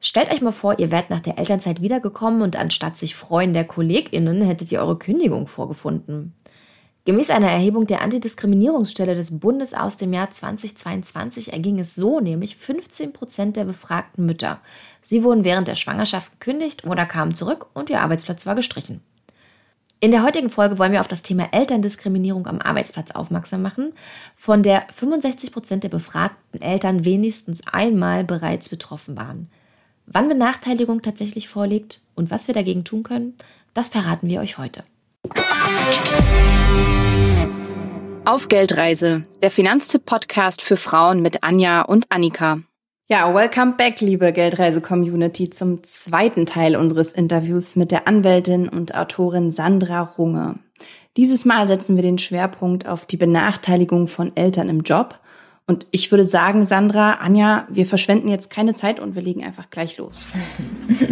Stellt euch mal vor, ihr wärt nach der Elternzeit wiedergekommen und anstatt sich freuen der KollegInnen hättet ihr eure Kündigung vorgefunden. Gemäß einer Erhebung der Antidiskriminierungsstelle des Bundes aus dem Jahr 2022 erging es so nämlich 15 Prozent der befragten Mütter. Sie wurden während der Schwangerschaft gekündigt oder kamen zurück und ihr Arbeitsplatz war gestrichen. In der heutigen Folge wollen wir auf das Thema Elterndiskriminierung am Arbeitsplatz aufmerksam machen, von der 65 Prozent der befragten Eltern wenigstens einmal bereits betroffen waren. Wann Benachteiligung tatsächlich vorliegt und was wir dagegen tun können, das verraten wir euch heute. Auf Geldreise, der Finanztipp-Podcast für Frauen mit Anja und Annika. Ja, welcome back, liebe Geldreise-Community, zum zweiten Teil unseres Interviews mit der Anwältin und Autorin Sandra Runge. Dieses Mal setzen wir den Schwerpunkt auf die Benachteiligung von Eltern im Job. Und ich würde sagen, Sandra, Anja, wir verschwenden jetzt keine Zeit und wir legen einfach gleich los.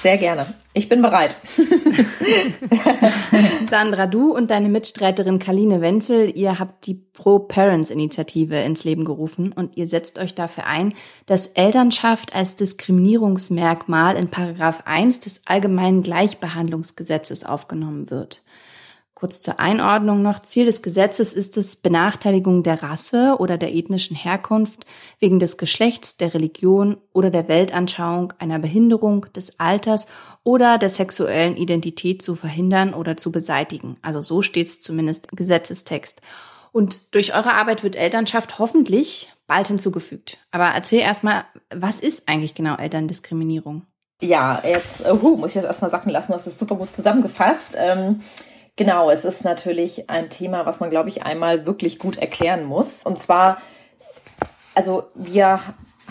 Sehr gerne. Ich bin bereit. Sandra, du und deine Mitstreiterin Kaline Wenzel, ihr habt die Pro-Parents-Initiative ins Leben gerufen und ihr setzt euch dafür ein, dass Elternschaft als Diskriminierungsmerkmal in Paragraph 1 des Allgemeinen Gleichbehandlungsgesetzes aufgenommen wird. Kurz zur Einordnung noch. Ziel des Gesetzes ist es, Benachteiligung der Rasse oder der ethnischen Herkunft wegen des Geschlechts, der Religion oder der Weltanschauung, einer Behinderung, des Alters oder der sexuellen Identität zu verhindern oder zu beseitigen. Also so steht es zumindest im Gesetzestext. Und durch eure Arbeit wird Elternschaft hoffentlich bald hinzugefügt. Aber erzähl erstmal, was ist eigentlich genau Elterndiskriminierung? Ja, jetzt, uh, muss ich das erstmal sacken lassen, du hast das super gut zusammengefasst. Ähm Genau, es ist natürlich ein Thema, was man, glaube ich, einmal wirklich gut erklären muss. Und zwar, also wir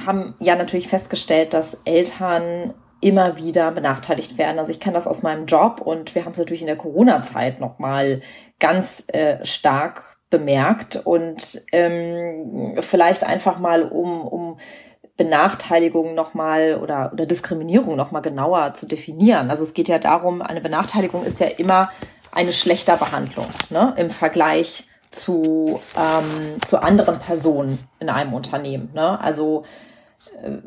haben ja natürlich festgestellt, dass Eltern immer wieder benachteiligt werden. Also ich kenne das aus meinem Job und wir haben es natürlich in der Corona-Zeit nochmal ganz äh, stark bemerkt und ähm, vielleicht einfach mal um, um Benachteiligung nochmal oder, oder Diskriminierung nochmal genauer zu definieren. Also es geht ja darum, eine Benachteiligung ist ja immer eine schlechter Behandlung ne, im Vergleich zu, ähm, zu anderen Personen in einem Unternehmen. Ne? Also äh,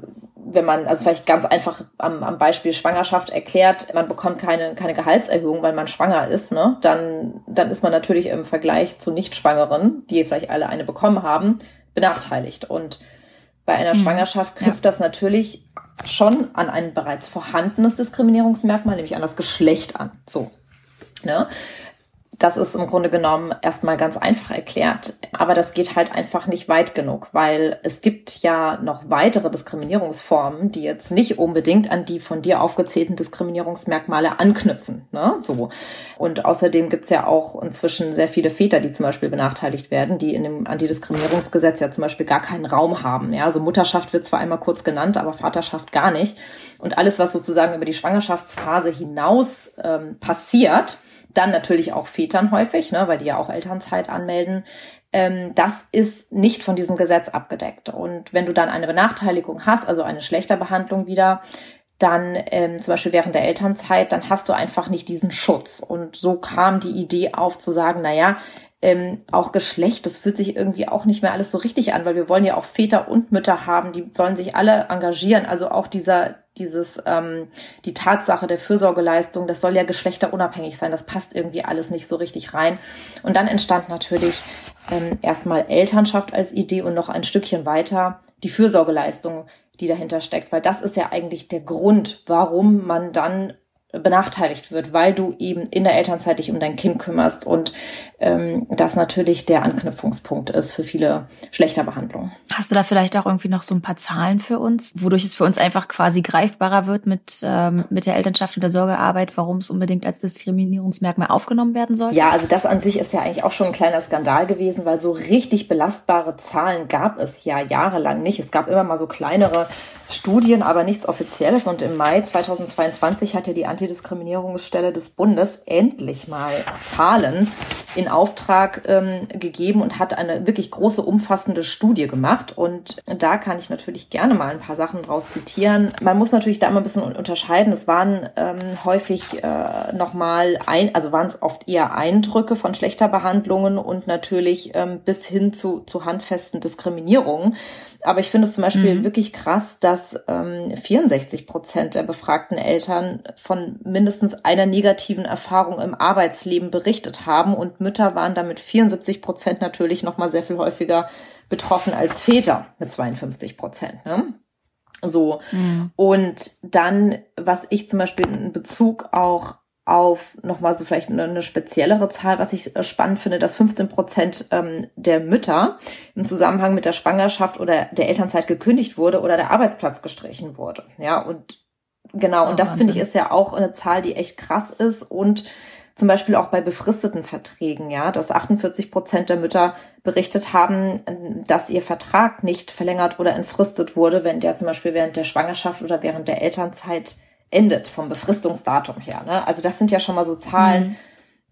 wenn man, also vielleicht ganz einfach am, am Beispiel Schwangerschaft erklärt, man bekommt keine, keine Gehaltserhöhung, weil man schwanger ist, ne? dann, dann ist man natürlich im Vergleich zu Nichtschwangeren, die vielleicht alle eine bekommen haben, benachteiligt. Und bei einer mhm. Schwangerschaft knüpft ja. das natürlich schon an ein bereits vorhandenes Diskriminierungsmerkmal, nämlich an das Geschlecht an. So, Ne? Das ist im Grunde genommen erstmal ganz einfach erklärt, aber das geht halt einfach nicht weit genug, weil es gibt ja noch weitere Diskriminierungsformen, die jetzt nicht unbedingt an die von dir aufgezählten Diskriminierungsmerkmale anknüpfen. Ne? So. Und außerdem gibt's ja auch inzwischen sehr viele Väter, die zum Beispiel benachteiligt werden, die in dem Antidiskriminierungsgesetz ja zum Beispiel gar keinen Raum haben. Ja? Also Mutterschaft wird zwar einmal kurz genannt, aber Vaterschaft gar nicht. Und alles, was sozusagen über die Schwangerschaftsphase hinaus ähm, passiert, dann natürlich auch Vätern häufig, ne, weil die ja auch Elternzeit anmelden. Ähm, das ist nicht von diesem Gesetz abgedeckt. Und wenn du dann eine Benachteiligung hast, also eine schlechter Behandlung wieder, dann ähm, zum Beispiel während der Elternzeit, dann hast du einfach nicht diesen Schutz. Und so kam die Idee auf zu sagen, na ja, ähm, auch Geschlecht, das fühlt sich irgendwie auch nicht mehr alles so richtig an, weil wir wollen ja auch Väter und Mütter haben, die sollen sich alle engagieren. Also auch dieser, dieses, ähm, die Tatsache der Fürsorgeleistung, das soll ja geschlechterunabhängig sein. Das passt irgendwie alles nicht so richtig rein. Und dann entstand natürlich ähm, erstmal Elternschaft als Idee und noch ein Stückchen weiter die Fürsorgeleistung, die dahinter steckt, weil das ist ja eigentlich der Grund, warum man dann benachteiligt wird, weil du eben in der Elternzeit dich um dein Kind kümmerst und ähm, das natürlich der Anknüpfungspunkt ist für viele schlechter Behandlungen. Hast du da vielleicht auch irgendwie noch so ein paar Zahlen für uns, wodurch es für uns einfach quasi greifbarer wird mit, ähm, mit der Elternschaft und der Sorgearbeit, warum es unbedingt als Diskriminierungsmerkmal aufgenommen werden soll? Ja, also das an sich ist ja eigentlich auch schon ein kleiner Skandal gewesen, weil so richtig belastbare Zahlen gab es ja jahrelang nicht. Es gab immer mal so kleinere Studien, aber nichts Offizielles. Und im Mai 2022 hat ja die Anti Antidiskriminierungsstelle des Bundes endlich mal Zahlen in Auftrag ähm, gegeben und hat eine wirklich große, umfassende Studie gemacht. Und da kann ich natürlich gerne mal ein paar Sachen draus zitieren. Man muss natürlich da immer ein bisschen unterscheiden. Es waren ähm, häufig äh, nochmal ein, also waren es oft eher Eindrücke von schlechter Behandlungen und natürlich ähm, bis hin zu, zu handfesten Diskriminierungen. Aber ich finde es zum Beispiel mhm. wirklich krass, dass ähm, 64 Prozent der befragten Eltern von mindestens einer negativen Erfahrung im Arbeitsleben berichtet haben und Mütter waren damit 74 Prozent natürlich noch mal sehr viel häufiger betroffen als Väter mit 52 Prozent. Ne? So. Mhm. Und dann, was ich zum Beispiel in Bezug auch auf nochmal so vielleicht eine, eine, speziellere Zahl, was ich äh, spannend finde, dass 15 Prozent ähm, der Mütter im Zusammenhang mit der Schwangerschaft oder der Elternzeit gekündigt wurde oder der Arbeitsplatz gestrichen wurde. Ja, und genau, oh, und das finde ich ist ja auch eine Zahl, die echt krass ist und zum Beispiel auch bei befristeten Verträgen, ja, dass 48 Prozent der Mütter berichtet haben, dass ihr Vertrag nicht verlängert oder entfristet wurde, wenn der zum Beispiel während der Schwangerschaft oder während der Elternzeit endet, vom Befristungsdatum her. Ne? Also das sind ja schon mal so Zahlen, mhm.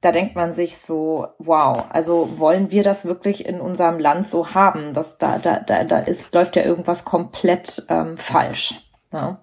da denkt man sich so, wow, also wollen wir das wirklich in unserem Land so haben? Das, da, da, da, da ist, läuft ja irgendwas komplett ähm, falsch. Ne?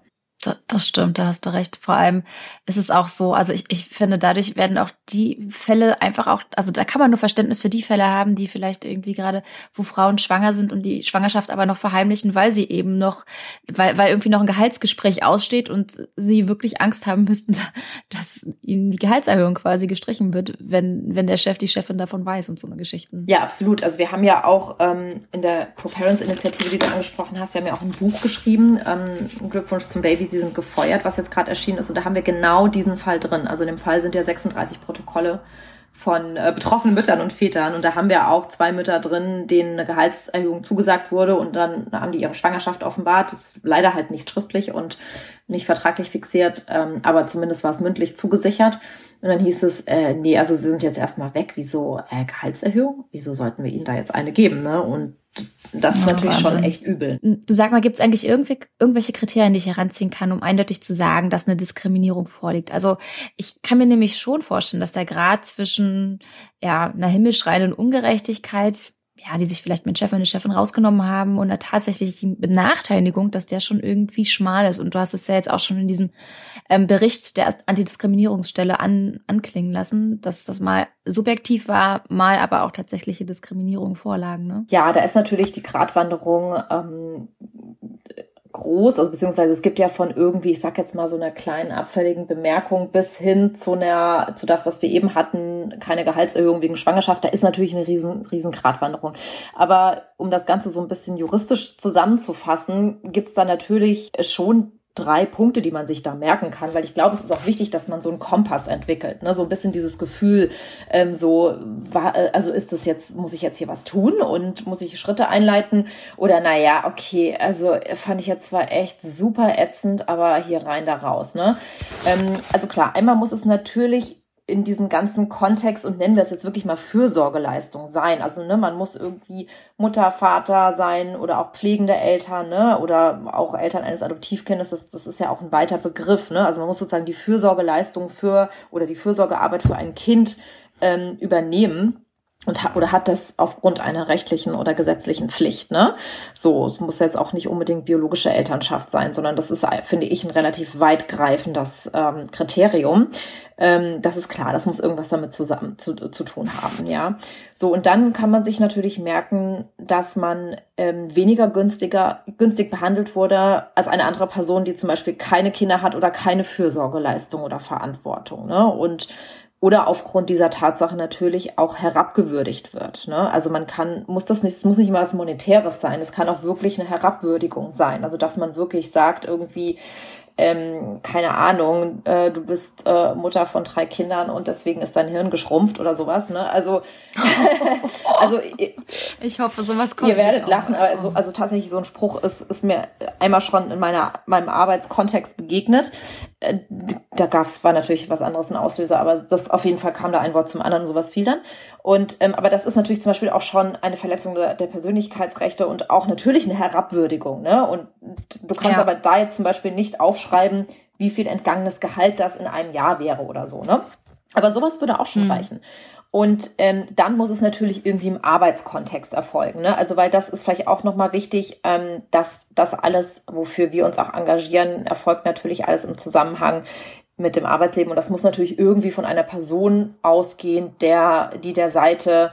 Das stimmt, da hast du recht. Vor allem ist es auch so, also ich, ich finde, dadurch werden auch die Fälle einfach auch, also da kann man nur Verständnis für die Fälle haben, die vielleicht irgendwie gerade, wo Frauen schwanger sind und die Schwangerschaft aber noch verheimlichen, weil sie eben noch, weil, weil irgendwie noch ein Gehaltsgespräch aussteht und sie wirklich Angst haben müssten, dass ihnen die Gehaltserhöhung quasi gestrichen wird, wenn, wenn der Chef, die Chefin davon weiß und so eine Geschichten. Ja, absolut. Also wir haben ja auch ähm, in der Pro-Parents-Initiative, die du angesprochen hast, wir haben ja auch ein Buch geschrieben, ähm, Glückwunsch zum Baby sie sind gefeuert, was jetzt gerade erschienen ist. Und da haben wir genau diesen Fall drin. Also in dem Fall sind ja 36 Protokolle von äh, betroffenen Müttern und Vätern. Und da haben wir auch zwei Mütter drin, denen eine Gehaltserhöhung zugesagt wurde. Und dann haben die ihre Schwangerschaft offenbart. Das ist leider halt nicht schriftlich und nicht vertraglich fixiert, ähm, aber zumindest war es mündlich zugesichert. Und dann hieß es, äh, nee, also sie sind jetzt erstmal weg. Wieso äh, Gehaltserhöhung? Wieso sollten wir ihnen da jetzt eine geben? Ne? Und das ist oh, natürlich Wahnsinn. schon echt übel. Du sag mal, gibt es eigentlich irgendwie, irgendwelche Kriterien, die ich heranziehen kann, um eindeutig zu sagen, dass eine Diskriminierung vorliegt? Also ich kann mir nämlich schon vorstellen, dass der Grad zwischen ja, einer himmelschreienden Ungerechtigkeit ja, die sich vielleicht mit Chef und Chefin rausgenommen haben und da tatsächlich die Benachteiligung, dass der schon irgendwie schmal ist. Und du hast es ja jetzt auch schon in diesem ähm, Bericht der Antidiskriminierungsstelle an, anklingen lassen, dass das mal subjektiv war, mal aber auch tatsächliche Diskriminierung vorlagen. Ne? Ja, da ist natürlich die Gratwanderung ähm, groß, also beziehungsweise es gibt ja von irgendwie, ich sag jetzt mal so einer kleinen abfälligen Bemerkung bis hin zu einer, zu das, was wir eben hatten, keine Gehaltserhöhung wegen Schwangerschaft, da ist natürlich eine riesen, riesen Gratwanderung. Aber um das Ganze so ein bisschen juristisch zusammenzufassen, gibt es da natürlich schon drei Punkte, die man sich da merken kann, weil ich glaube, es ist auch wichtig, dass man so einen Kompass entwickelt, ne? so ein bisschen dieses Gefühl, ähm, so, äh, also ist das jetzt, muss ich jetzt hier was tun und muss ich Schritte einleiten oder naja, okay, also fand ich jetzt zwar echt super ätzend, aber hier rein, da raus, ne? Ähm, also klar, einmal muss es natürlich in diesem ganzen Kontext und nennen wir es jetzt wirklich mal Fürsorgeleistung sein. Also ne, man muss irgendwie Mutter, Vater sein oder auch pflegende Eltern, ne, oder auch Eltern eines Adoptivkindes. Das, das ist ja auch ein weiter Begriff, ne. Also man muss sozusagen die Fürsorgeleistung für oder die Fürsorgearbeit für ein Kind ähm, übernehmen und hat, oder hat das aufgrund einer rechtlichen oder gesetzlichen Pflicht, ne? So, es muss jetzt auch nicht unbedingt biologische Elternschaft sein, sondern das ist, finde ich, ein relativ weitgreifendes ähm, Kriterium. Ähm, das ist klar, das muss irgendwas damit zusammen zu, zu tun haben, ja. So, und dann kann man sich natürlich merken, dass man ähm, weniger günstiger, günstig behandelt wurde als eine andere Person, die zum Beispiel keine Kinder hat oder keine Fürsorgeleistung oder Verantwortung, ne? Und oder aufgrund dieser Tatsache natürlich auch herabgewürdigt wird. Ne? Also man kann, muss das nicht, es muss nicht immer was Monetäres sein, es kann auch wirklich eine Herabwürdigung sein. Also dass man wirklich sagt, irgendwie, ähm, keine Ahnung, äh, du bist äh, Mutter von drei Kindern und deswegen ist dein Hirn geschrumpft oder sowas. Ne? Also, also ich hoffe, sowas kommt. Ihr werdet lachen, aber so, also tatsächlich so ein Spruch ist, ist mir einmal schon in meiner meinem Arbeitskontext begegnet. Äh, da gab's war natürlich was anderes ein Auslöser, aber das auf jeden Fall kam da ein Wort zum anderen und sowas fiel dann. Und ähm, aber das ist natürlich zum Beispiel auch schon eine Verletzung der, der Persönlichkeitsrechte und auch natürlich eine Herabwürdigung. Ne? Und du kannst ja. aber da jetzt zum Beispiel nicht aufschreiben, wie viel entgangenes Gehalt das in einem Jahr wäre oder so, ne? Aber sowas würde auch schon mhm. reichen. Und ähm, dann muss es natürlich irgendwie im Arbeitskontext erfolgen. Ne? Also weil das ist vielleicht auch nochmal wichtig, ähm, dass das alles, wofür wir uns auch engagieren, erfolgt natürlich alles im Zusammenhang mit dem Arbeitsleben. Und das muss natürlich irgendwie von einer Person ausgehen, der, die der Seite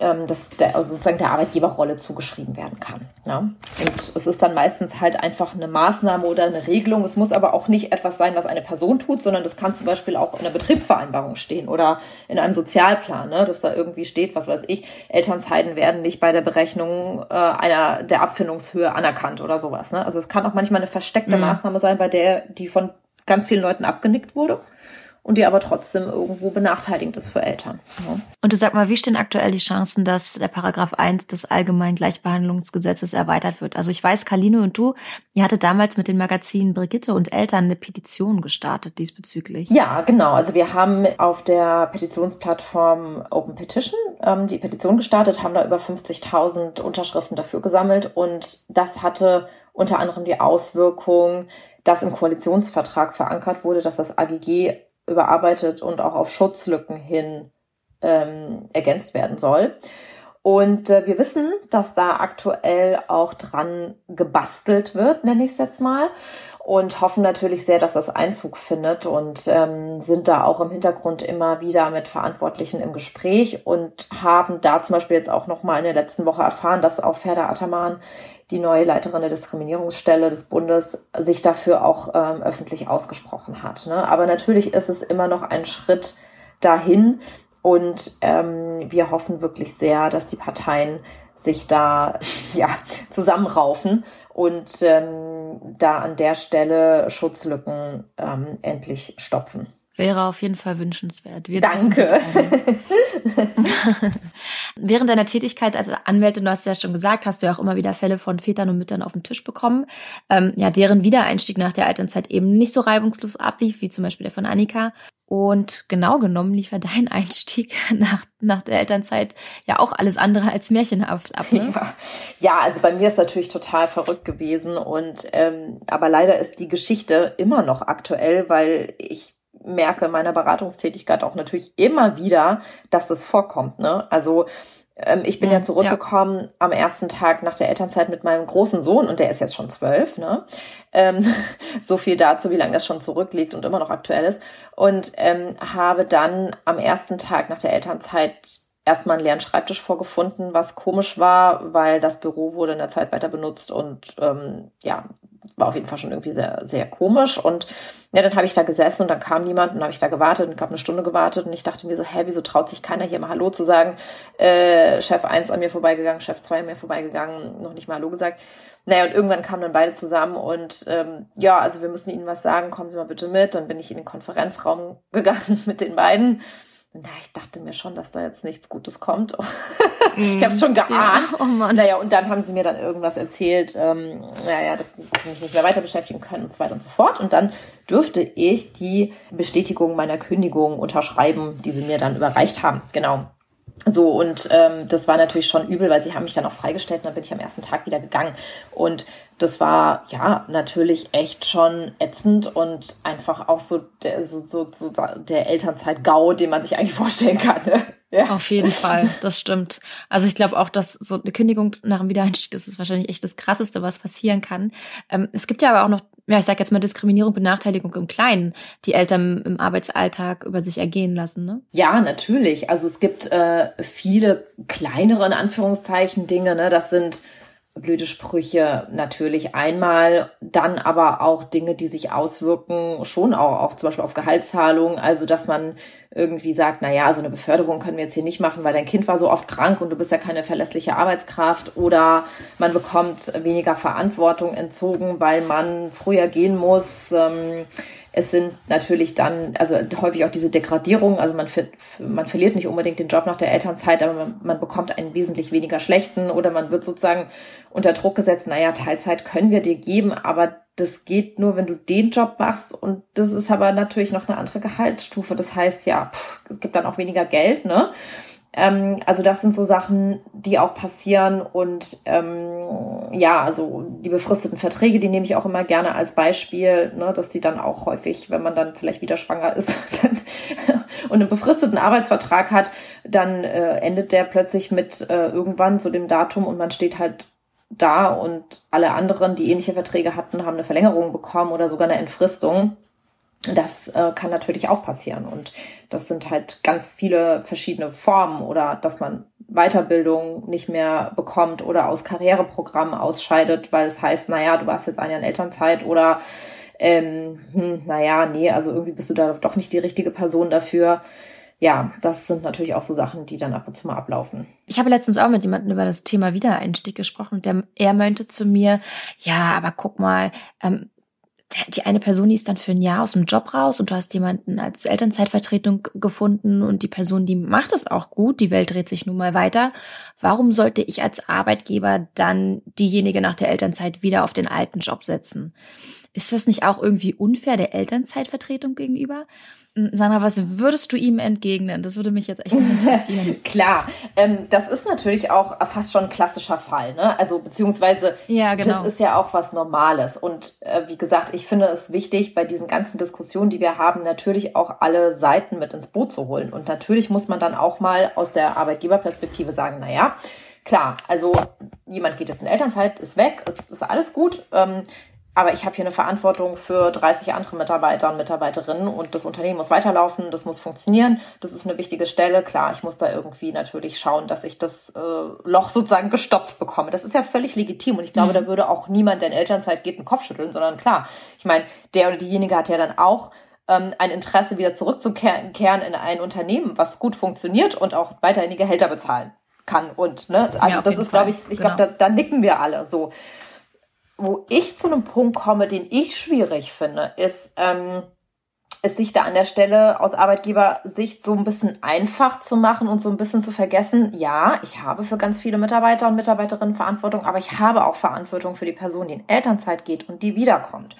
ähm, das der, also sozusagen der Arbeitgeberrolle zugeschrieben werden kann. Ja? Und es ist dann meistens halt einfach eine Maßnahme oder eine Regelung. Es muss aber auch nicht etwas sein, was eine Person tut, sondern das kann zum Beispiel auch in einer Betriebsvereinbarung stehen oder in einem Sozialplan, ne? dass da irgendwie steht, was weiß ich, Elternzeiten werden nicht bei der Berechnung äh, einer der Abfindungshöhe anerkannt oder sowas. Ne? Also es kann auch manchmal eine versteckte mhm. Maßnahme sein, bei der die von ganz vielen Leuten abgenickt wurde und die aber trotzdem irgendwo benachteiligend ist für Eltern. Ja. Und du sag mal, wie stehen aktuell die Chancen, dass der Paragraph 1 des Allgemeinen Gleichbehandlungsgesetzes erweitert wird? Also ich weiß, Kaline und du, ihr hattet damals mit den Magazinen Brigitte und Eltern eine Petition gestartet diesbezüglich. Ja, genau. Also wir haben auf der Petitionsplattform Open Petition ähm, die Petition gestartet, haben da über 50.000 Unterschriften dafür gesammelt und das hatte unter anderem die Auswirkung, dass im Koalitionsvertrag verankert wurde, dass das AGG überarbeitet und auch auf Schutzlücken hin ähm, ergänzt werden soll. Und äh, wir wissen, dass da aktuell auch dran gebastelt wird, nenne ich es jetzt mal. Und hoffen natürlich sehr, dass das Einzug findet und ähm, sind da auch im Hintergrund immer wieder mit Verantwortlichen im Gespräch und haben da zum Beispiel jetzt auch nochmal in der letzten Woche erfahren, dass auch Ferda Ataman die neue Leiterin der Diskriminierungsstelle des Bundes sich dafür auch ähm, öffentlich ausgesprochen hat. Ne? Aber natürlich ist es immer noch ein Schritt dahin und ähm, wir hoffen wirklich sehr, dass die Parteien sich da ja zusammenraufen und ähm, da an der Stelle Schutzlücken ähm, endlich stopfen. Wäre auf jeden Fall wünschenswert. Wir Danke. Während deiner Tätigkeit als Anwältin, du hast ja schon gesagt, hast du ja auch immer wieder Fälle von Vätern und Müttern auf den Tisch bekommen, ähm, ja, deren Wiedereinstieg nach der Elternzeit eben nicht so reibungslos ablief, wie zum Beispiel der von Annika. Und genau genommen lief ja dein Einstieg nach, nach der Elternzeit ja auch alles andere als märchenhaft ab. Ne? Ja. ja, also bei mir ist natürlich total verrückt gewesen. Und ähm, aber leider ist die Geschichte immer noch aktuell, weil ich merke in meiner Beratungstätigkeit auch natürlich immer wieder, dass das vorkommt. Ne? Also ähm, ich bin ja, ja zurückgekommen ja. am ersten Tag nach der Elternzeit mit meinem großen Sohn und der ist jetzt schon zwölf. Ne? Ähm, so viel dazu, wie lange das schon zurückliegt und immer noch aktuell ist. Und ähm, habe dann am ersten Tag nach der Elternzeit erstmal einen leeren Schreibtisch vorgefunden, was komisch war, weil das Büro wurde in der Zeit weiter benutzt und ähm, ja, war auf jeden Fall schon irgendwie sehr, sehr komisch. Und ja, dann habe ich da gesessen und dann kam niemand und habe ich da gewartet und habe eine Stunde gewartet und ich dachte mir so, hä, wieso traut sich keiner hier mal Hallo zu sagen? Äh, Chef 1 an mir vorbeigegangen, Chef 2 an mir vorbeigegangen, noch nicht mal Hallo gesagt. Naja, und irgendwann kamen dann beide zusammen und ähm, ja, also wir müssen Ihnen was sagen, kommen Sie mal bitte mit. Dann bin ich in den Konferenzraum gegangen mit den beiden na, ich dachte mir schon, dass da jetzt nichts Gutes kommt. ich habe es schon geahnt. Ja. Oh Mann. Naja, und dann haben sie mir dann irgendwas erzählt, ähm, naja, dass sie mich nicht mehr weiter beschäftigen können und so weiter und so fort. Und dann dürfte ich die Bestätigung meiner Kündigung unterschreiben, die sie mir dann überreicht haben. Genau. So, und ähm, das war natürlich schon übel, weil sie haben mich dann auch freigestellt und dann bin ich am ersten Tag wieder gegangen. Und das war ja natürlich echt schon ätzend und einfach auch so der, so, so, so der Elternzeit-GAU, den man sich eigentlich vorstellen kann. Ne? Ja. Auf jeden Fall, das stimmt. Also ich glaube auch, dass so eine Kündigung nach dem Wiedereinstieg, das ist wahrscheinlich echt das Krasseste, was passieren kann. Ähm, es gibt ja aber auch noch, ja, ich sage jetzt mal Diskriminierung, Benachteiligung im Kleinen, die Eltern im Arbeitsalltag über sich ergehen lassen. Ne? Ja, natürlich. Also es gibt äh, viele kleinere, in Anführungszeichen, Dinge. Ne? Das sind blöde Sprüche natürlich einmal, dann aber auch Dinge, die sich auswirken, schon auch, auch zum Beispiel auf Gehaltszahlungen. Also, dass man irgendwie sagt, na ja, so eine Beförderung können wir jetzt hier nicht machen, weil dein Kind war so oft krank und du bist ja keine verlässliche Arbeitskraft. Oder man bekommt weniger Verantwortung entzogen, weil man früher gehen muss. Ähm, es sind natürlich dann, also häufig auch diese Degradierung, also man, man verliert nicht unbedingt den Job nach der Elternzeit, aber man, man bekommt einen wesentlich weniger schlechten oder man wird sozusagen unter Druck gesetzt, naja, Teilzeit können wir dir geben, aber das geht nur, wenn du den Job machst und das ist aber natürlich noch eine andere Gehaltsstufe. Das heißt ja, pff, es gibt dann auch weniger Geld, ne? Ähm, also das sind so Sachen, die auch passieren und ähm, ja, also die befristeten Verträge, die nehme ich auch immer gerne als Beispiel, ne, dass die dann auch häufig, wenn man dann vielleicht wieder schwanger ist und einen befristeten Arbeitsvertrag hat, dann äh, endet der plötzlich mit äh, irgendwann zu dem Datum und man steht halt da und alle anderen, die ähnliche Verträge hatten, haben eine Verlängerung bekommen oder sogar eine Entfristung. Das äh, kann natürlich auch passieren. Und das sind halt ganz viele verschiedene Formen oder dass man Weiterbildung nicht mehr bekommt oder aus Karriereprogrammen ausscheidet, weil es heißt, naja, du warst jetzt ein Jahr in Elternzeit oder ähm, hm, naja, nee, also irgendwie bist du da doch nicht die richtige Person dafür ja, das sind natürlich auch so Sachen, die dann ab und zu mal ablaufen. Ich habe letztens auch mit jemandem über das Thema Wiedereinstieg gesprochen und der, er meinte zu mir, ja, aber guck mal, ähm, die eine Person, die ist dann für ein Jahr aus dem Job raus und du hast jemanden als Elternzeitvertretung gefunden und die Person, die macht es auch gut, die Welt dreht sich nun mal weiter. Warum sollte ich als Arbeitgeber dann diejenige nach der Elternzeit wieder auf den alten Job setzen? Ist das nicht auch irgendwie unfair der Elternzeitvertretung gegenüber? Sandra, was würdest du ihm entgegnen? Das würde mich jetzt echt interessieren. Klar, ähm, das ist natürlich auch fast schon ein klassischer Fall, ne? Also beziehungsweise ja, genau. das ist ja auch was Normales. Und äh, wie gesagt, ich finde es wichtig, bei diesen ganzen Diskussionen, die wir haben, natürlich auch alle Seiten mit ins Boot zu holen. Und natürlich muss man dann auch mal aus der Arbeitgeberperspektive sagen, na ja, klar, also jemand geht jetzt in Elternzeit, ist weg, ist, ist alles gut. Ähm, aber ich habe hier eine Verantwortung für 30 andere Mitarbeiter und Mitarbeiterinnen und das Unternehmen muss weiterlaufen, das muss funktionieren. Das ist eine wichtige Stelle. Klar, ich muss da irgendwie natürlich schauen, dass ich das äh, Loch sozusagen gestopft bekomme. Das ist ja völlig legitim und ich glaube, mhm. da würde auch niemand, der in Elternzeit geht, einen Kopf schütteln, sondern klar, ich meine, der oder diejenige hat ja dann auch ähm, ein Interesse, wieder zurückzukehren in ein Unternehmen, was gut funktioniert und auch weiterhin die Gehälter bezahlen kann. Und ne, also ja, das ist, glaube ich, ich genau. glaube, da, da nicken wir alle so wo ich zu einem Punkt komme, den ich schwierig finde, ist, ähm, ist sich da an der Stelle aus Arbeitgebersicht so ein bisschen einfach zu machen und so ein bisschen zu vergessen, ja, ich habe für ganz viele Mitarbeiter und Mitarbeiterinnen Verantwortung, aber ich habe auch Verantwortung für die Person, die in Elternzeit geht und die wiederkommt.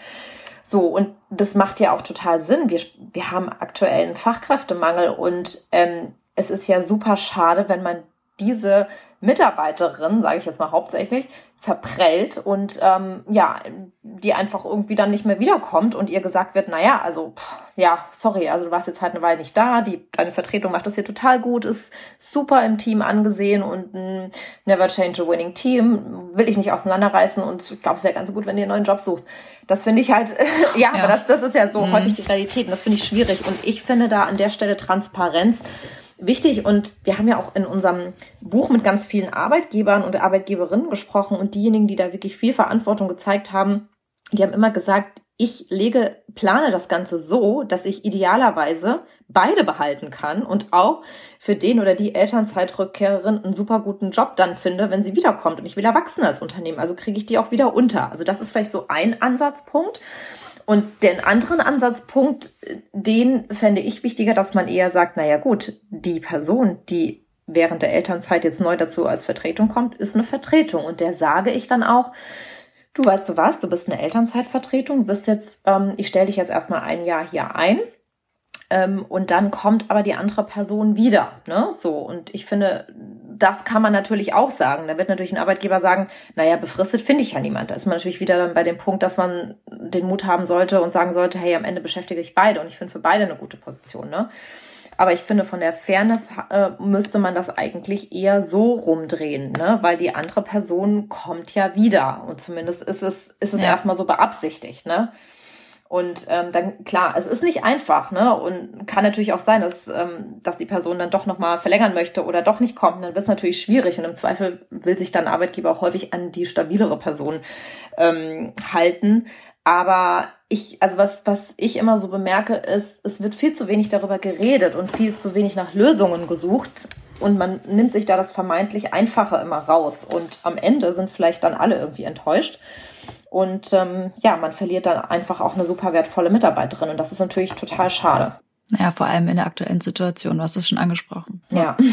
So, und das macht ja auch total Sinn. Wir, wir haben aktuell einen Fachkräftemangel und ähm, es ist ja super schade, wenn man diese Mitarbeiterin, sage ich jetzt mal hauptsächlich, verprellt und ähm, ja, die einfach irgendwie dann nicht mehr wiederkommt und ihr gesagt wird, naja, also pff, ja, sorry, also du warst jetzt halt eine Weile nicht da, die deine Vertretung macht das hier total gut, ist super im Team angesehen und ein Never Change a Winning Team, will ich nicht auseinanderreißen und ich glaube, es wäre ganz gut, wenn du einen neuen Job suchst. Das finde ich halt, ja, ja, aber das, das ist ja so mhm. häufig die Realität und das finde ich schwierig und ich finde da an der Stelle Transparenz wichtig. Und wir haben ja auch in unserem Buch mit ganz vielen Arbeitgebern und Arbeitgeberinnen gesprochen und diejenigen, die da wirklich viel Verantwortung gezeigt haben, die haben immer gesagt, ich lege, plane das Ganze so, dass ich idealerweise beide behalten kann und auch für den oder die Elternzeitrückkehrerin einen super guten Job dann finde, wenn sie wiederkommt und ich will erwachsen als Unternehmen. Also kriege ich die auch wieder unter. Also das ist vielleicht so ein Ansatzpunkt. Und den anderen Ansatzpunkt, den fände ich wichtiger, dass man eher sagt, naja gut, die Person, die während der Elternzeit jetzt neu dazu als Vertretung kommt, ist eine Vertretung. Und der sage ich dann auch, du weißt du was, du bist eine Elternzeitvertretung, du bist jetzt, ähm, ich stelle dich jetzt erstmal ein Jahr hier ein. Ähm, und dann kommt aber die andere Person wieder. Ne? So, und ich finde, das kann man natürlich auch sagen. Da wird natürlich ein Arbeitgeber sagen, naja, befristet finde ich ja niemand. Da ist man natürlich wieder dann bei dem Punkt, dass man den Mut haben sollte und sagen sollte, hey, am Ende beschäftige ich beide und ich finde für beide eine gute Position. Ne? Aber ich finde, von der Fairness äh, müsste man das eigentlich eher so rumdrehen, ne? weil die andere Person kommt ja wieder. Und zumindest ist es, ist es ja. erstmal so beabsichtigt. Ne? Und ähm, dann, klar, es ist nicht einfach, ne? Und kann natürlich auch sein, dass, ähm, dass die Person dann doch nochmal verlängern möchte oder doch nicht kommt. Dann wird es natürlich schwierig. Und im Zweifel will sich dann Arbeitgeber auch häufig an die stabilere Person ähm, halten. Aber ich, also was, was ich immer so bemerke, ist, es wird viel zu wenig darüber geredet und viel zu wenig nach Lösungen gesucht. Und man nimmt sich da das vermeintlich Einfache immer raus. Und am Ende sind vielleicht dann alle irgendwie enttäuscht. Und ähm, ja, man verliert dann einfach auch eine super wertvolle Mitarbeiterin. Und das ist natürlich total schade. Ja, vor allem in der aktuellen Situation, du hast es schon angesprochen. Ja.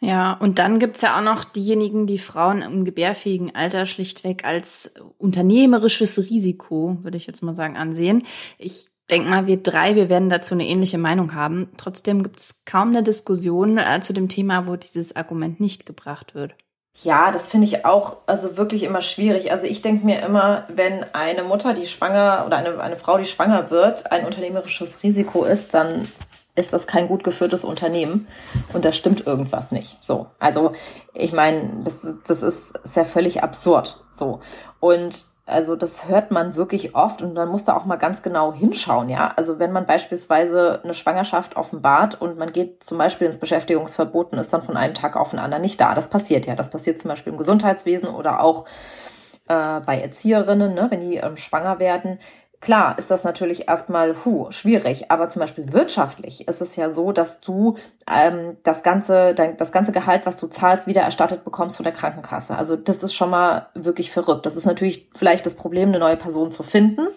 Ja, und dann gibt's ja auch noch diejenigen, die Frauen im gebärfähigen Alter schlichtweg als unternehmerisches Risiko, würde ich jetzt mal sagen, ansehen. Ich denke mal, wir drei, wir werden dazu eine ähnliche Meinung haben. Trotzdem gibt es kaum eine Diskussion äh, zu dem Thema, wo dieses Argument nicht gebracht wird. Ja, das finde ich auch also wirklich immer schwierig. Also ich denke mir immer, wenn eine Mutter, die schwanger oder eine, eine Frau, die schwanger wird, ein unternehmerisches Risiko ist, dann ist das kein gut geführtes Unternehmen und da stimmt irgendwas nicht. So, also ich meine, das, das ist, ist ja völlig absurd. So und also das hört man wirklich oft und man muss da auch mal ganz genau hinschauen, ja. Also wenn man beispielsweise eine Schwangerschaft offenbart und man geht zum Beispiel ins Beschäftigungsverbot und ist dann von einem Tag auf den anderen nicht da. Das passiert ja. Das passiert zum Beispiel im Gesundheitswesen oder auch äh, bei Erzieherinnen, ne, wenn die ähm, schwanger werden. Klar ist das natürlich erstmal hu, schwierig, aber zum Beispiel wirtschaftlich ist es ja so, dass du ähm, das, ganze, dein, das ganze Gehalt, was du zahlst, wieder erstattet bekommst von der Krankenkasse. Also das ist schon mal wirklich verrückt. Das ist natürlich vielleicht das Problem, eine neue Person zu finden,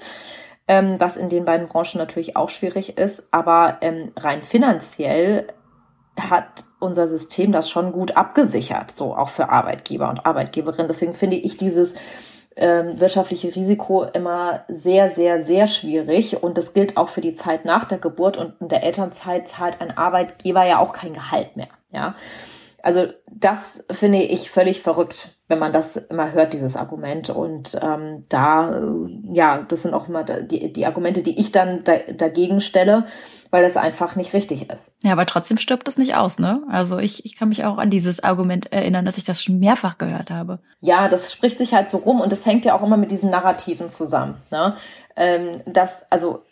ähm, was in den beiden Branchen natürlich auch schwierig ist. Aber ähm, rein finanziell hat unser System das schon gut abgesichert, so auch für Arbeitgeber und Arbeitgeberinnen. Deswegen finde ich dieses ähm, wirtschaftliche Risiko immer sehr, sehr, sehr schwierig. Und das gilt auch für die Zeit nach der Geburt. Und in der Elternzeit zahlt ein Arbeitgeber ja auch kein Gehalt mehr. Ja. Also das finde ich völlig verrückt, wenn man das immer hört, dieses Argument. Und ähm, da, ja, das sind auch immer die, die Argumente, die ich dann da, dagegen stelle weil es einfach nicht richtig ist. Ja, aber trotzdem stirbt es nicht aus, ne? Also ich, ich kann mich auch an dieses Argument erinnern, dass ich das schon mehrfach gehört habe. Ja, das spricht sich halt so rum und das hängt ja auch immer mit diesen Narrativen zusammen. Ne? Ähm, das, also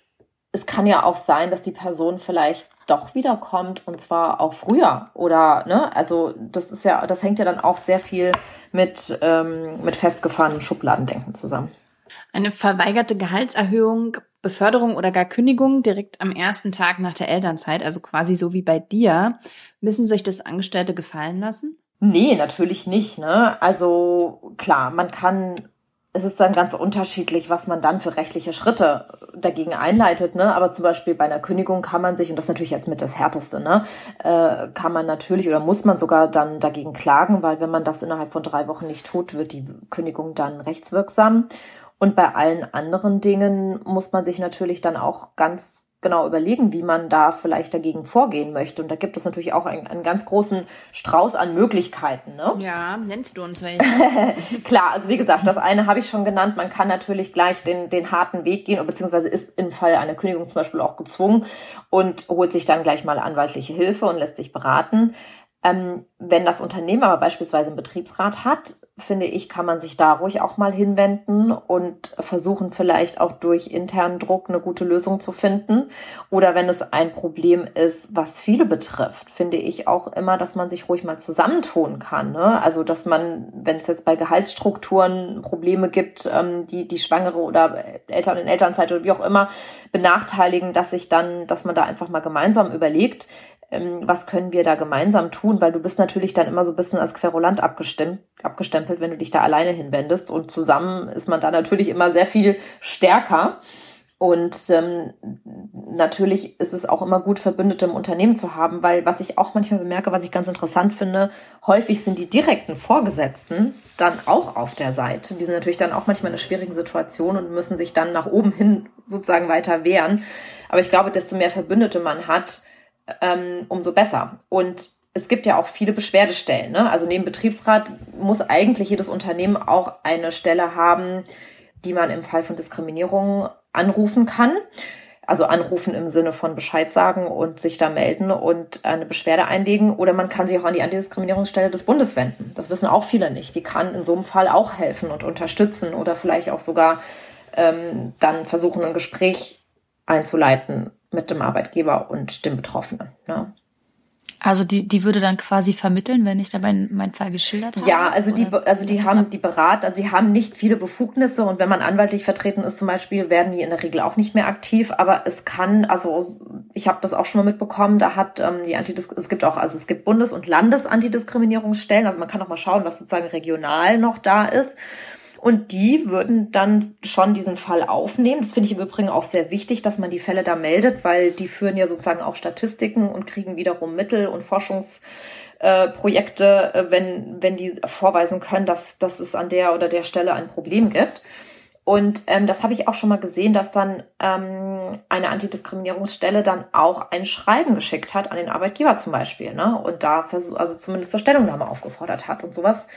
es kann ja auch sein, dass die Person vielleicht doch wiederkommt und zwar auch früher oder ne, also das ist ja, das hängt ja dann auch sehr viel mit ähm, mit festgefahrenem Schubladendenken zusammen. Eine verweigerte Gehaltserhöhung Beförderung oder gar Kündigung direkt am ersten Tag nach der Elternzeit, also quasi so wie bei dir, müssen sich das Angestellte gefallen lassen? Nee, natürlich nicht. Ne? Also klar, man kann, es ist dann ganz unterschiedlich, was man dann für rechtliche Schritte dagegen einleitet. Ne? Aber zum Beispiel bei einer Kündigung kann man sich, und das ist natürlich jetzt mit das Härteste, ne? Äh, kann man natürlich oder muss man sogar dann dagegen klagen, weil wenn man das innerhalb von drei Wochen nicht tut, wird die Kündigung dann rechtswirksam. Und bei allen anderen Dingen muss man sich natürlich dann auch ganz genau überlegen, wie man da vielleicht dagegen vorgehen möchte. Und da gibt es natürlich auch einen, einen ganz großen Strauß an Möglichkeiten. Ne? Ja, nennst du uns welche? Klar, also wie gesagt, das eine habe ich schon genannt. Man kann natürlich gleich den, den harten Weg gehen, beziehungsweise ist im Fall einer Kündigung zum Beispiel auch gezwungen und holt sich dann gleich mal anwaltliche Hilfe und lässt sich beraten. Ähm, wenn das Unternehmen aber beispielsweise einen Betriebsrat hat, finde ich, kann man sich da ruhig auch mal hinwenden und versuchen vielleicht auch durch internen Druck eine gute Lösung zu finden. Oder wenn es ein Problem ist, was viele betrifft, finde ich auch immer, dass man sich ruhig mal zusammentun kann. Ne? Also, dass man, wenn es jetzt bei Gehaltsstrukturen Probleme gibt, ähm, die die Schwangere oder Eltern in Elternzeit oder wie auch immer benachteiligen, dass sich dann, dass man da einfach mal gemeinsam überlegt, was können wir da gemeinsam tun, weil du bist natürlich dann immer so ein bisschen als Querulant abgestempelt, wenn du dich da alleine hinwendest und zusammen ist man da natürlich immer sehr viel stärker. Und ähm, natürlich ist es auch immer gut, Verbündete im Unternehmen zu haben, weil was ich auch manchmal bemerke, was ich ganz interessant finde, häufig sind die direkten Vorgesetzten dann auch auf der Seite. Die sind natürlich dann auch manchmal in einer schwierigen Situation und müssen sich dann nach oben hin sozusagen weiter wehren. Aber ich glaube, desto mehr Verbündete man hat, ähm, umso besser. Und es gibt ja auch viele Beschwerdestellen. Ne? Also neben Betriebsrat muss eigentlich jedes Unternehmen auch eine Stelle haben, die man im Fall von Diskriminierung anrufen kann. Also anrufen im Sinne von Bescheid sagen und sich da melden und eine Beschwerde einlegen. Oder man kann sich auch an die Antidiskriminierungsstelle des Bundes wenden. Das wissen auch viele nicht. Die kann in so einem Fall auch helfen und unterstützen oder vielleicht auch sogar ähm, dann versuchen, ein Gespräch einzuleiten mit dem Arbeitgeber und dem Betroffenen. Ne? Also die, die würde dann quasi vermitteln, wenn ich da meinen mein Fall geschildert habe? Ja, also die, also die haben die Berat, also sie haben nicht viele Befugnisse und wenn man anwaltlich vertreten ist zum Beispiel, werden die in der Regel auch nicht mehr aktiv. Aber es kann, also ich habe das auch schon mal mitbekommen, da hat ähm, die Antidis es gibt auch, also es gibt Bundes- und Landesantidiskriminierungsstellen, also man kann auch mal schauen, was sozusagen regional noch da ist. Und die würden dann schon diesen Fall aufnehmen. Das finde ich im Übrigen auch sehr wichtig, dass man die Fälle da meldet, weil die führen ja sozusagen auch Statistiken und kriegen wiederum Mittel und Forschungsprojekte, äh, wenn, wenn die vorweisen können, dass, dass es an der oder der Stelle ein Problem gibt. Und ähm, das habe ich auch schon mal gesehen, dass dann ähm, eine Antidiskriminierungsstelle dann auch ein Schreiben geschickt hat an den Arbeitgeber zum Beispiel, ne? Und da versuch, also zumindest zur Stellungnahme aufgefordert hat und sowas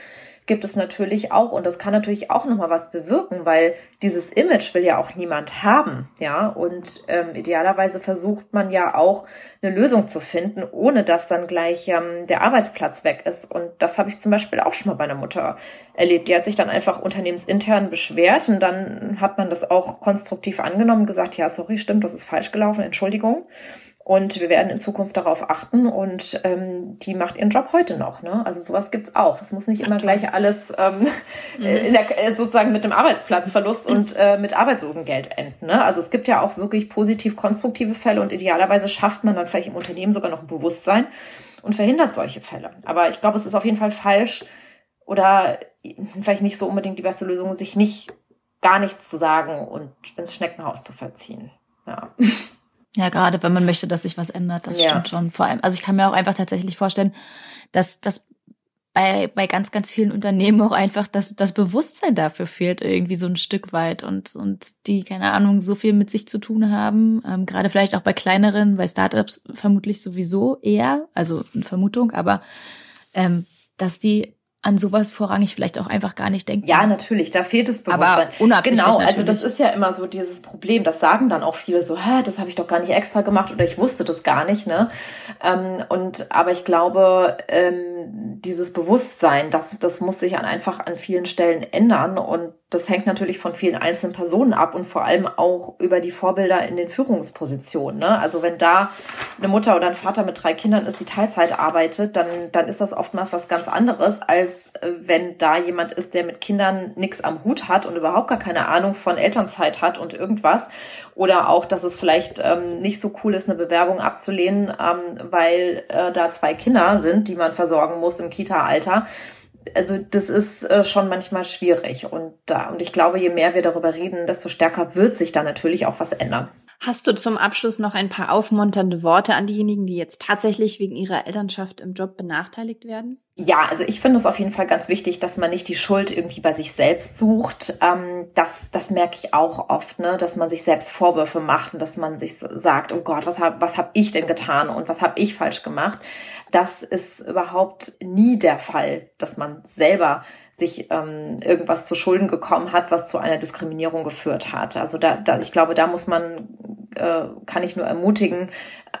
gibt es natürlich auch und das kann natürlich auch nochmal was bewirken, weil dieses Image will ja auch niemand haben, ja und ähm, idealerweise versucht man ja auch eine Lösung zu finden, ohne dass dann gleich ähm, der Arbeitsplatz weg ist und das habe ich zum Beispiel auch schon mal bei einer Mutter erlebt. Die hat sich dann einfach unternehmensintern beschwert und dann hat man das auch konstruktiv angenommen, gesagt, ja sorry, stimmt, das ist falsch gelaufen, Entschuldigung. Und wir werden in Zukunft darauf achten und ähm, die macht ihren Job heute noch. Ne? Also sowas gibt's auch. Das muss nicht immer Ach, gleich alles ähm, mhm. in der, äh, sozusagen mit dem Arbeitsplatzverlust und äh, mit Arbeitslosengeld enden. Ne? Also es gibt ja auch wirklich positiv konstruktive Fälle und idealerweise schafft man dann vielleicht im Unternehmen sogar noch ein Bewusstsein und verhindert solche Fälle. Aber ich glaube, es ist auf jeden Fall falsch oder vielleicht nicht so unbedingt die beste Lösung, sich nicht gar nichts zu sagen und ins Schneckenhaus zu verziehen. Ja. Ja, gerade wenn man möchte, dass sich was ändert, das ja. stimmt schon. Vor allem, also ich kann mir auch einfach tatsächlich vorstellen, dass das bei, bei ganz, ganz vielen Unternehmen auch einfach das, das Bewusstsein dafür fehlt, irgendwie so ein Stück weit und, und die, keine Ahnung, so viel mit sich zu tun haben. Ähm, gerade vielleicht auch bei kleineren, bei Startups vermutlich sowieso eher, also eine Vermutung, aber ähm, dass die an sowas vorrangig vielleicht auch einfach gar nicht denken. Ja, natürlich, da fehlt es Bewusstsein. Aber unabsichtlich Genau, also das ist ja immer so dieses Problem. Das sagen dann auch viele so, hä, das habe ich doch gar nicht extra gemacht oder ich wusste das gar nicht, ne? Ähm, und aber ich glaube, ähm, dieses Bewusstsein, das das muss sich an einfach an vielen Stellen ändern und das hängt natürlich von vielen einzelnen Personen ab und vor allem auch über die Vorbilder in den Führungspositionen. Ne? Also wenn da eine Mutter oder ein Vater mit drei Kindern ist, die Teilzeit arbeitet, dann, dann ist das oftmals was ganz anderes, als äh, wenn da jemand ist, der mit Kindern nichts am Hut hat und überhaupt gar keine Ahnung von Elternzeit hat und irgendwas. Oder auch, dass es vielleicht ähm, nicht so cool ist, eine Bewerbung abzulehnen, ähm, weil äh, da zwei Kinder sind, die man versorgen muss im Kita-Alter also das ist äh, schon manchmal schwierig und da und ich glaube, je mehr wir darüber reden, desto stärker wird sich da natürlich auch was ändern. Hast du zum Abschluss noch ein paar aufmunternde Worte an diejenigen, die jetzt tatsächlich wegen ihrer Elternschaft im Job benachteiligt werden? Ja, also ich finde es auf jeden Fall ganz wichtig, dass man nicht die Schuld irgendwie bei sich selbst sucht. Ähm, das, das merke ich auch oft, ne? dass man sich selbst Vorwürfe macht und dass man sich sagt, oh Gott, was habe was hab ich denn getan und was habe ich falsch gemacht. Das ist überhaupt nie der Fall, dass man selber sich ähm, irgendwas zu Schulden gekommen hat, was zu einer Diskriminierung geführt hat. Also da, da ich glaube, da muss man, äh, kann ich nur ermutigen,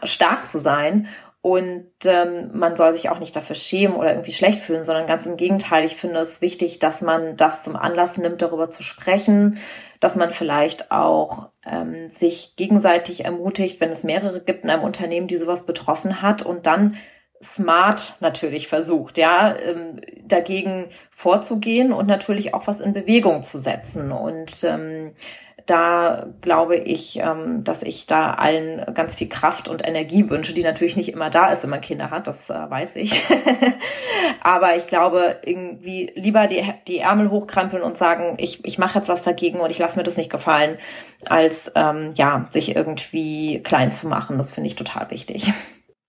stark zu sein. Und ähm, man soll sich auch nicht dafür schämen oder irgendwie schlecht fühlen, sondern ganz im Gegenteil. Ich finde es wichtig, dass man das zum Anlass nimmt, darüber zu sprechen, dass man vielleicht auch ähm, sich gegenseitig ermutigt, wenn es mehrere gibt in einem Unternehmen, die sowas betroffen hat und dann smart natürlich versucht, ja, ähm, dagegen vorzugehen und natürlich auch was in Bewegung zu setzen. Und ähm, da glaube ich, ähm, dass ich da allen ganz viel Kraft und Energie wünsche, die natürlich nicht immer da ist, wenn man Kinder hat, das äh, weiß ich. Aber ich glaube, irgendwie lieber die, die Ärmel hochkrempeln und sagen, ich, ich mache jetzt was dagegen und ich lasse mir das nicht gefallen, als ähm, ja, sich irgendwie klein zu machen. Das finde ich total wichtig.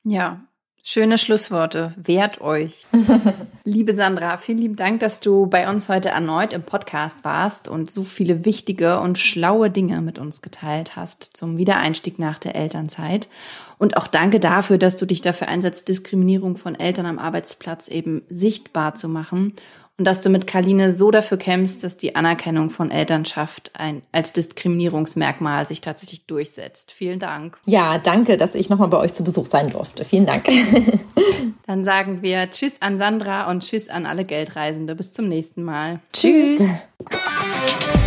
Ja, Schöne Schlussworte. Wehrt euch. Liebe Sandra, vielen lieben Dank, dass du bei uns heute erneut im Podcast warst und so viele wichtige und schlaue Dinge mit uns geteilt hast zum Wiedereinstieg nach der Elternzeit. Und auch danke dafür, dass du dich dafür einsetzt, Diskriminierung von Eltern am Arbeitsplatz eben sichtbar zu machen und dass du mit Karline so dafür kämpfst, dass die Anerkennung von Elternschaft ein, als Diskriminierungsmerkmal sich tatsächlich durchsetzt. Vielen Dank. Ja, danke, dass ich nochmal bei euch zu Besuch sein durfte. Vielen Dank. Dann sagen wir Tschüss an Sandra und Tschüss an alle Geldreisende. Bis zum nächsten Mal. Tschüss. tschüss.